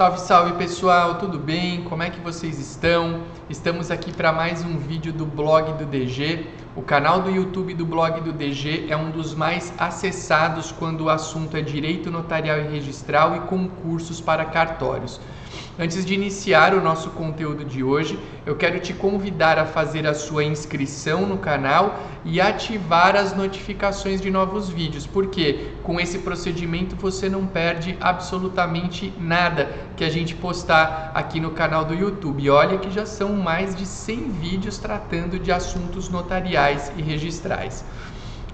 Salve, salve pessoal, tudo bem? Como é que vocês estão? Estamos aqui para mais um vídeo do blog do DG. O canal do YouTube do blog do DG é um dos mais acessados quando o assunto é direito notarial e registral e concursos para cartórios. Antes de iniciar o nosso conteúdo de hoje, eu quero te convidar a fazer a sua inscrição no canal e ativar as notificações de novos vídeos, porque com esse procedimento você não perde absolutamente nada que a gente postar aqui no canal do YouTube. E olha que já são mais de 100 vídeos tratando de assuntos notariais e registrais.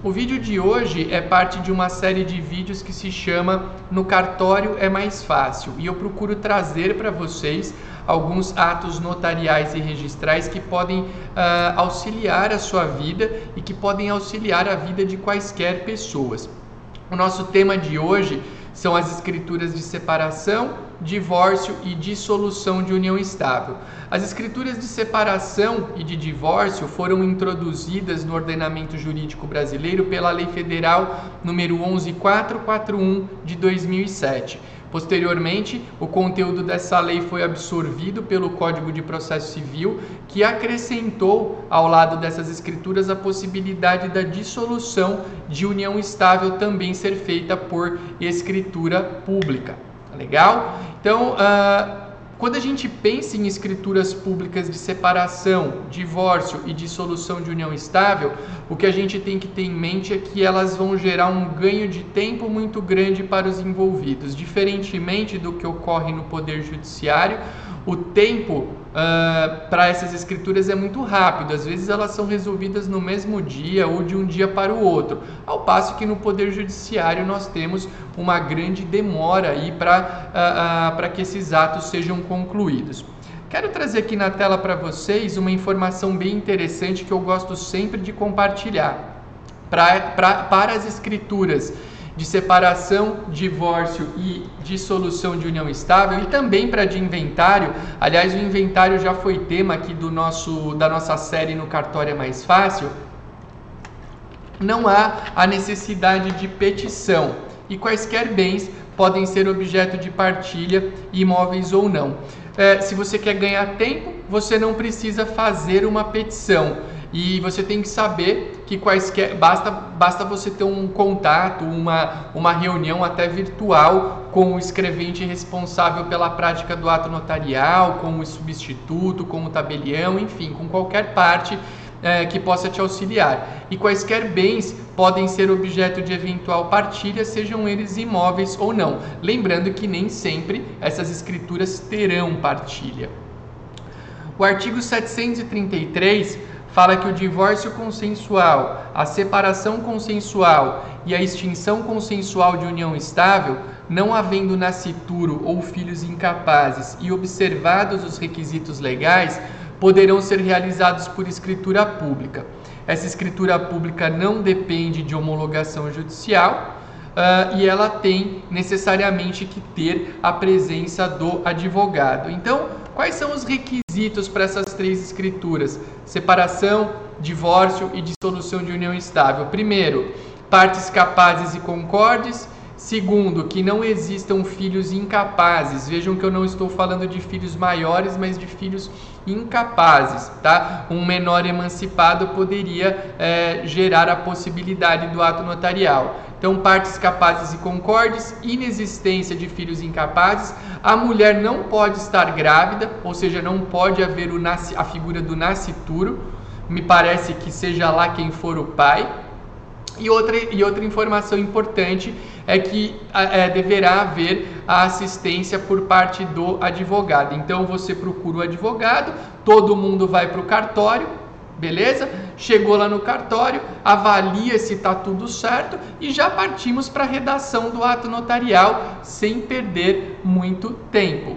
O vídeo de hoje é parte de uma série de vídeos que se chama No Cartório é Mais Fácil e eu procuro trazer para vocês alguns atos notariais e registrais que podem uh, auxiliar a sua vida e que podem auxiliar a vida de quaisquer pessoas. O nosso tema de hoje são as escrituras de separação, divórcio e dissolução de união estável. As escrituras de separação e de divórcio foram introduzidas no ordenamento jurídico brasileiro pela Lei Federal número 11441 de 2007. Posteriormente, o conteúdo dessa lei foi absorvido pelo Código de Processo Civil, que acrescentou ao lado dessas escrituras a possibilidade da dissolução de união estável também ser feita por escritura pública. Legal? Então, uh, quando a gente pensa em escrituras públicas de separação, divórcio e dissolução de união estável, o que a gente tem que ter em mente é que elas vão gerar um ganho de tempo muito grande para os envolvidos. Diferentemente do que ocorre no Poder Judiciário, o tempo uh, para essas escrituras é muito rápido, às vezes elas são resolvidas no mesmo dia ou de um dia para o outro, ao passo que no Poder Judiciário nós temos uma grande demora aí para uh, uh, que esses atos sejam concluídos. Quero trazer aqui na tela para vocês uma informação bem interessante que eu gosto sempre de compartilhar. Pra, pra, para as escrituras de separação, divórcio e dissolução de união estável e também para de inventário. Aliás, o inventário já foi tema aqui do nosso da nossa série no cartório é mais fácil. Não há a necessidade de petição e quaisquer bens podem ser objeto de partilha, imóveis ou não. É, se você quer ganhar tempo, você não precisa fazer uma petição e você tem que saber que quaisquer basta basta você ter um contato, uma uma reunião até virtual com o escrevente responsável pela prática do ato notarial, com o substituto, com o tabelião, enfim, com qualquer parte é, que possa te auxiliar. E quaisquer bens podem ser objeto de eventual partilha, sejam eles imóveis ou não. Lembrando que nem sempre essas escrituras terão partilha. O artigo 733 fala que o divórcio consensual, a separação consensual e a extinção consensual de união estável, não havendo nascituro ou filhos incapazes e observados os requisitos legais, poderão ser realizados por escritura pública. Essa escritura pública não depende de homologação judicial, uh, e ela tem necessariamente que ter a presença do advogado. Então, quais são os requisitos para essas três escrituras? Separação, divórcio e dissolução de união estável. Primeiro, partes capazes e concordes. Segundo, que não existam filhos incapazes. Vejam que eu não estou falando de filhos maiores, mas de filhos incapazes, tá? Um menor emancipado poderia é, gerar a possibilidade do ato notarial. Então, partes capazes e concordes, inexistência de filhos incapazes, a mulher não pode estar grávida, ou seja, não pode haver o nasce, a figura do nascituro, me parece que seja lá quem for o pai. E outra, e outra informação importante é que é, deverá haver a assistência por parte do advogado. Então você procura o advogado, todo mundo vai para o cartório, Beleza? Chegou lá no cartório, avalia se está tudo certo e já partimos para a redação do ato notarial sem perder muito tempo.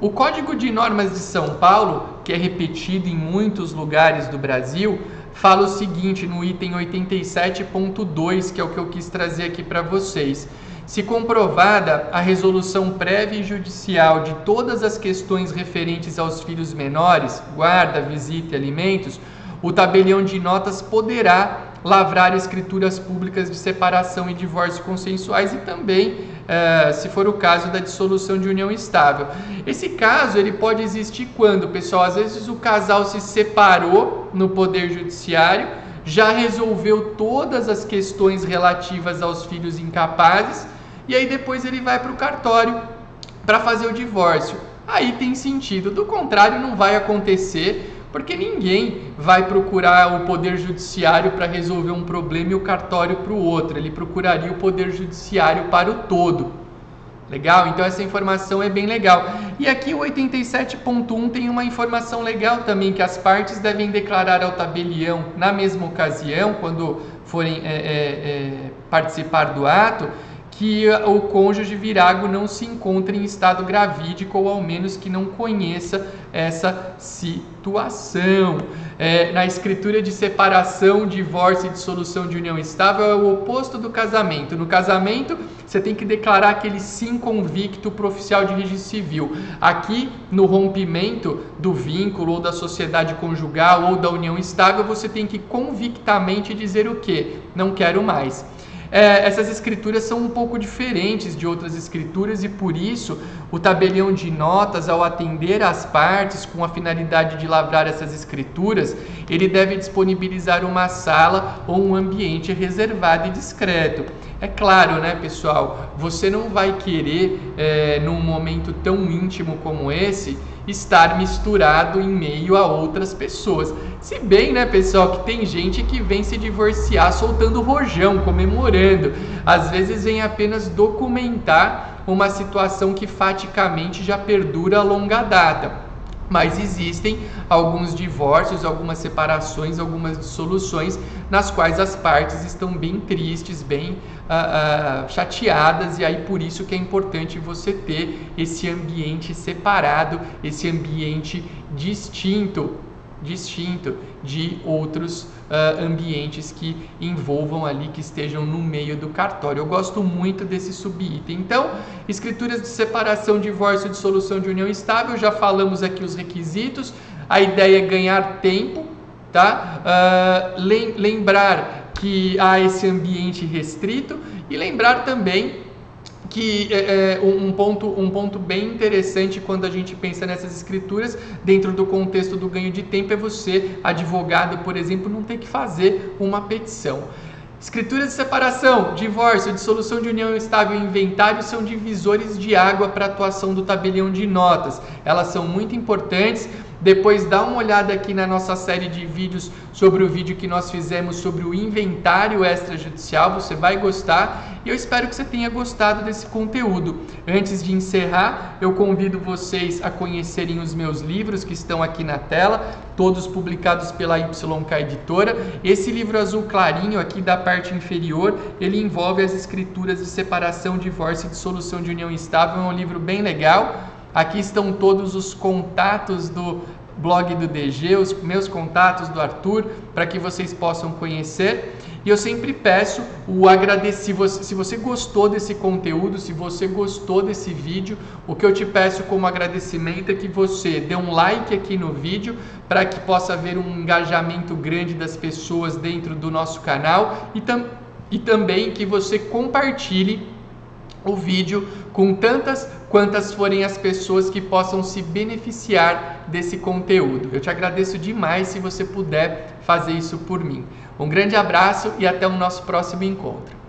O Código de Normas de São Paulo, que é repetido em muitos lugares do Brasil, fala o seguinte no item 87.2, que é o que eu quis trazer aqui para vocês. Se comprovada a resolução prévia e judicial de todas as questões referentes aos filhos menores, guarda, visita e alimentos, o tabelião de notas poderá lavrar escrituras públicas de separação e divórcio consensuais e também, eh, se for o caso, da dissolução de união estável. Esse caso ele pode existir quando, pessoal, às vezes o casal se separou no poder judiciário, já resolveu todas as questões relativas aos filhos incapazes e aí depois ele vai para o cartório para fazer o divórcio. Aí tem sentido. Do contrário, não vai acontecer, porque ninguém vai procurar o poder judiciário para resolver um problema e o cartório para o outro. Ele procuraria o poder judiciário para o todo. Legal? Então essa informação é bem legal. E aqui o 87.1 tem uma informação legal também, que as partes devem declarar ao tabelião na mesma ocasião, quando forem é, é, é, participar do ato, que o cônjuge virago não se encontre em estado gravídico ou ao menos que não conheça essa situação. É, na escritura de separação, divórcio e dissolução de união estável é o oposto do casamento. No casamento, você tem que declarar aquele sim convicto para oficial de registro civil. Aqui, no rompimento do vínculo ou da sociedade conjugal ou da união estável, você tem que convictamente dizer o que? Não quero mais é, essas escrituras são um pouco diferentes de outras escrituras e por isso o tabelião de notas, ao atender as partes com a finalidade de lavrar essas escrituras, ele deve disponibilizar uma sala ou um ambiente reservado e discreto. É claro, né, pessoal? Você não vai querer, é, num momento tão íntimo como esse, estar misturado em meio a outras pessoas. Se bem, né, pessoal, que tem gente que vem se divorciar soltando rojão, comemorando. Às vezes vem apenas documentar uma situação que faticamente já perdura a longa data mas existem alguns divórcios, algumas separações, algumas dissoluções nas quais as partes estão bem tristes, bem uh, uh, chateadas e aí por isso que é importante você ter esse ambiente separado, esse ambiente distinto distinto de outros uh, ambientes que envolvam ali, que estejam no meio do cartório. Eu gosto muito desse subitem. Então, escrituras de separação, divórcio, dissolução de união estável, já falamos aqui os requisitos. A ideia é ganhar tempo, tá? Uh, lembrar que há esse ambiente restrito e lembrar também que é, é um, ponto, um ponto bem interessante quando a gente pensa nessas escrituras, dentro do contexto do ganho de tempo, é você, advogado, por exemplo, não ter que fazer uma petição. Escrituras de separação, divórcio, dissolução de união estável e inventário são divisores de água para a atuação do tabelião de notas. Elas são muito importantes depois dá uma olhada aqui na nossa série de vídeos sobre o vídeo que nós fizemos sobre o inventário extrajudicial, você vai gostar e eu espero que você tenha gostado desse conteúdo. Antes de encerrar, eu convido vocês a conhecerem os meus livros que estão aqui na tela, todos publicados pela YK Editora. Esse livro azul clarinho aqui da parte inferior, ele envolve as escrituras de separação, divórcio e dissolução de união estável, é um livro bem legal. Aqui estão todos os contatos do blog do DG, os meus contatos do Arthur, para que vocês possam conhecer. E eu sempre peço o agradecido. Se você gostou desse conteúdo, se você gostou desse vídeo, o que eu te peço como agradecimento é que você dê um like aqui no vídeo para que possa haver um engajamento grande das pessoas dentro do nosso canal e, tam e também que você compartilhe o vídeo com tantas quantas forem as pessoas que possam se beneficiar desse conteúdo. Eu te agradeço demais se você puder fazer isso por mim. Um grande abraço e até o nosso próximo encontro.